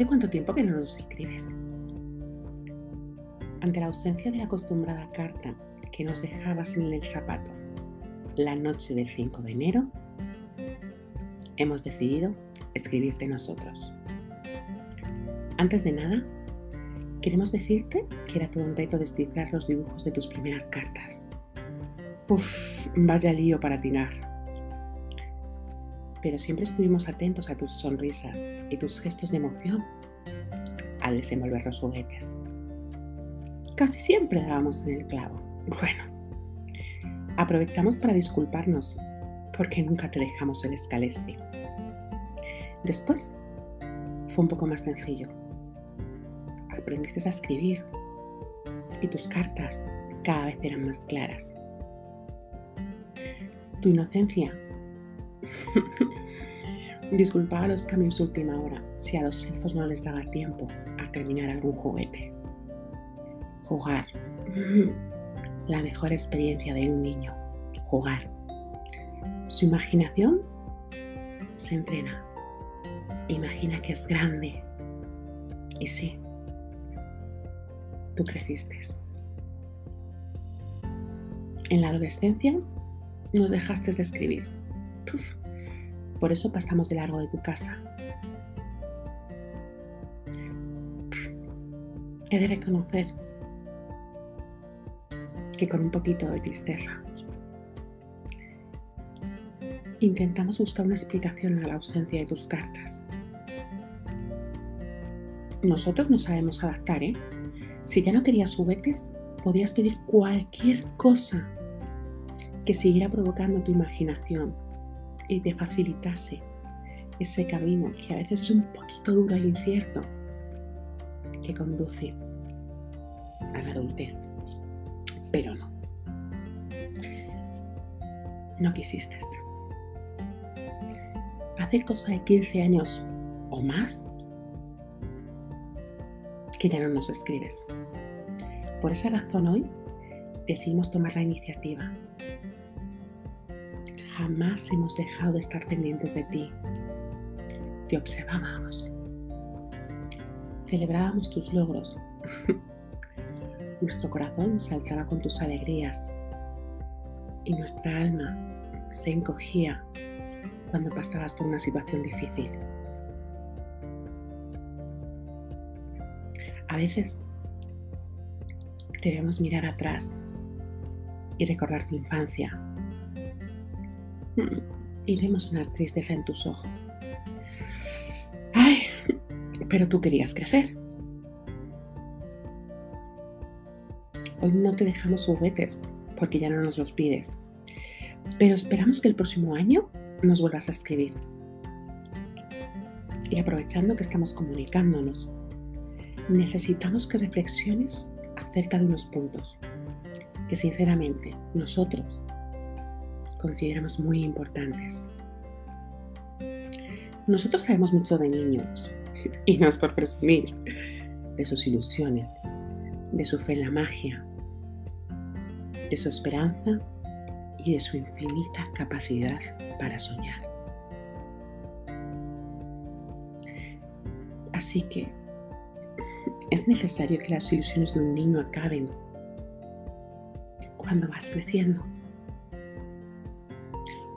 ¿Hace cuánto tiempo que no nos escribes? Ante la ausencia de la acostumbrada carta que nos dejabas en el zapato la noche del 5 de enero, hemos decidido escribirte nosotros. Antes de nada, queremos decirte que era todo un reto descifrar los dibujos de tus primeras cartas. Uf, vaya lío para tirar. Pero siempre estuvimos atentos a tus sonrisas y tus gestos de emoción al desenvolver los juguetes. Casi siempre dábamos en el clavo. Bueno, aprovechamos para disculparnos porque nunca te dejamos el escaleste. Después fue un poco más sencillo. Aprendiste a escribir y tus cartas cada vez eran más claras. Tu inocencia disculpaba los cambios de última hora si a los elfos no les daba tiempo a terminar algún juguete. Jugar. La mejor experiencia de un niño. Jugar. Su imaginación se entrena imagina que es grande. Y sí, tú creciste. En la adolescencia nos dejaste de escribir. Por eso pasamos de largo de tu casa. he de reconocer que con un poquito de tristeza intentamos buscar una explicación a la ausencia de tus cartas. Nosotros no sabemos adaptar, ¿eh? Si ya no querías juguetes, podías pedir cualquier cosa que siguiera provocando tu imaginación y te facilitase ese camino que a veces es un poquito duro e incierto que conduce a la adultez. Pero no. No quisiste. Hace cosa de 15 años o más que ya no nos escribes. Por esa razón hoy decidimos tomar la iniciativa. Jamás hemos dejado de estar pendientes de ti. Te observábamos. Celebrábamos tus logros. Nuestro corazón saltaba con tus alegrías y nuestra alma se encogía cuando pasabas por una situación difícil. A veces debemos mirar atrás y recordar tu infancia. Y vemos una tristeza en tus ojos. Ay, pero tú querías crecer. Hoy no te dejamos juguetes porque ya no nos los pides. Pero esperamos que el próximo año nos vuelvas a escribir. Y aprovechando que estamos comunicándonos, necesitamos que reflexiones acerca de unos puntos que sinceramente nosotros consideramos muy importantes. Nosotros sabemos mucho de niños, y no es por presumir, de sus ilusiones, de su fe en la magia, de su esperanza y de su infinita capacidad para soñar. Así que es necesario que las ilusiones de un niño acaben cuando vas creciendo.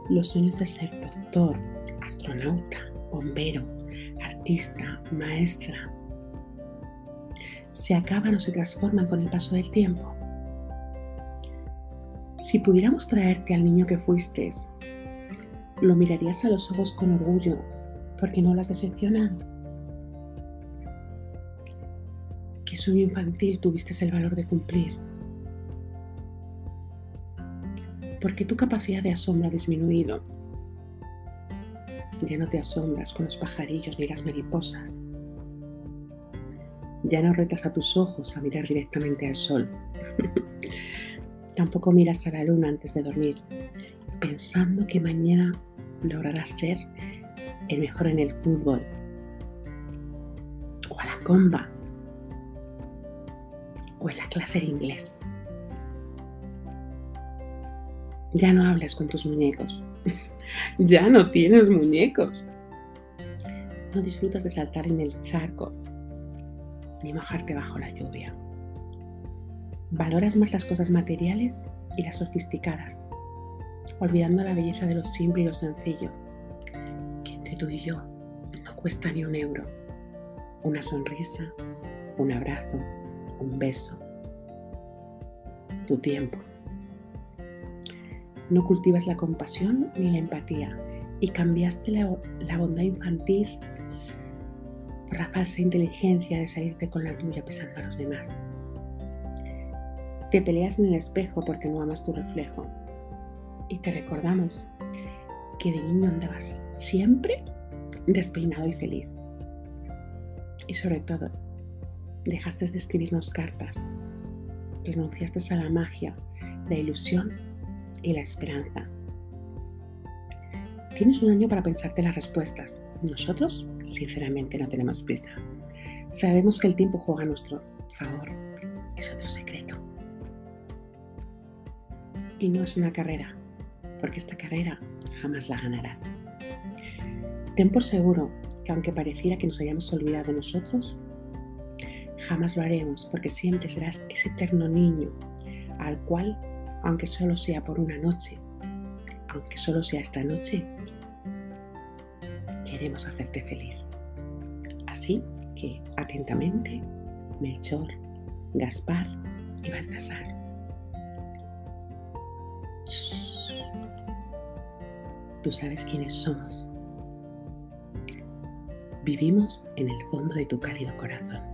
Los sueños de ser doctor, astronauta, bombero, artista, maestra, se acaban o se transforman con el paso del tiempo. Si pudiéramos traerte al niño que fuiste, lo mirarías a los ojos con orgullo porque no lo has decepcionado. ¿Qué sueño infantil tuviste el valor de cumplir? ¿Por qué tu capacidad de asombro ha disminuido? Ya no te asombras con los pajarillos ni las mariposas. Ya no retas a tus ojos a mirar directamente al sol. Tampoco miras a la luna antes de dormir, pensando que mañana lograrás ser el mejor en el fútbol o a la comba o en la clase de inglés. Ya no hablas con tus muñecos. ya no tienes muñecos. No disfrutas de saltar en el charco ni mojarte bajo la lluvia. Valoras más las cosas materiales y las sofisticadas, olvidando la belleza de lo simple y lo sencillo, que entre tú y yo no cuesta ni un euro. Una sonrisa, un abrazo, un beso, tu tiempo. No cultivas la compasión ni la empatía y cambiaste la, la bondad infantil por la falsa inteligencia de salirte con la tuya pesando a los demás. Te peleas en el espejo porque no amas tu reflejo. Y te recordamos que de niño andabas siempre despeinado y feliz. Y sobre todo, dejaste de escribirnos cartas, renunciaste a la magia, la ilusión y la esperanza. Tienes un año para pensarte las respuestas. Nosotros, sinceramente, no tenemos prisa. Sabemos que el tiempo juega a nuestro favor. Es otro secreto. Y no es una carrera, porque esta carrera jamás la ganarás. Ten por seguro que aunque pareciera que nos hayamos olvidado nosotros, jamás lo haremos porque siempre serás ese eterno niño al cual, aunque solo sea por una noche, aunque solo sea esta noche, queremos hacerte feliz. Así que, atentamente, Melchor, Gaspar y Baltasar. Tú sabes quiénes somos. Vivimos en el fondo de tu cálido corazón.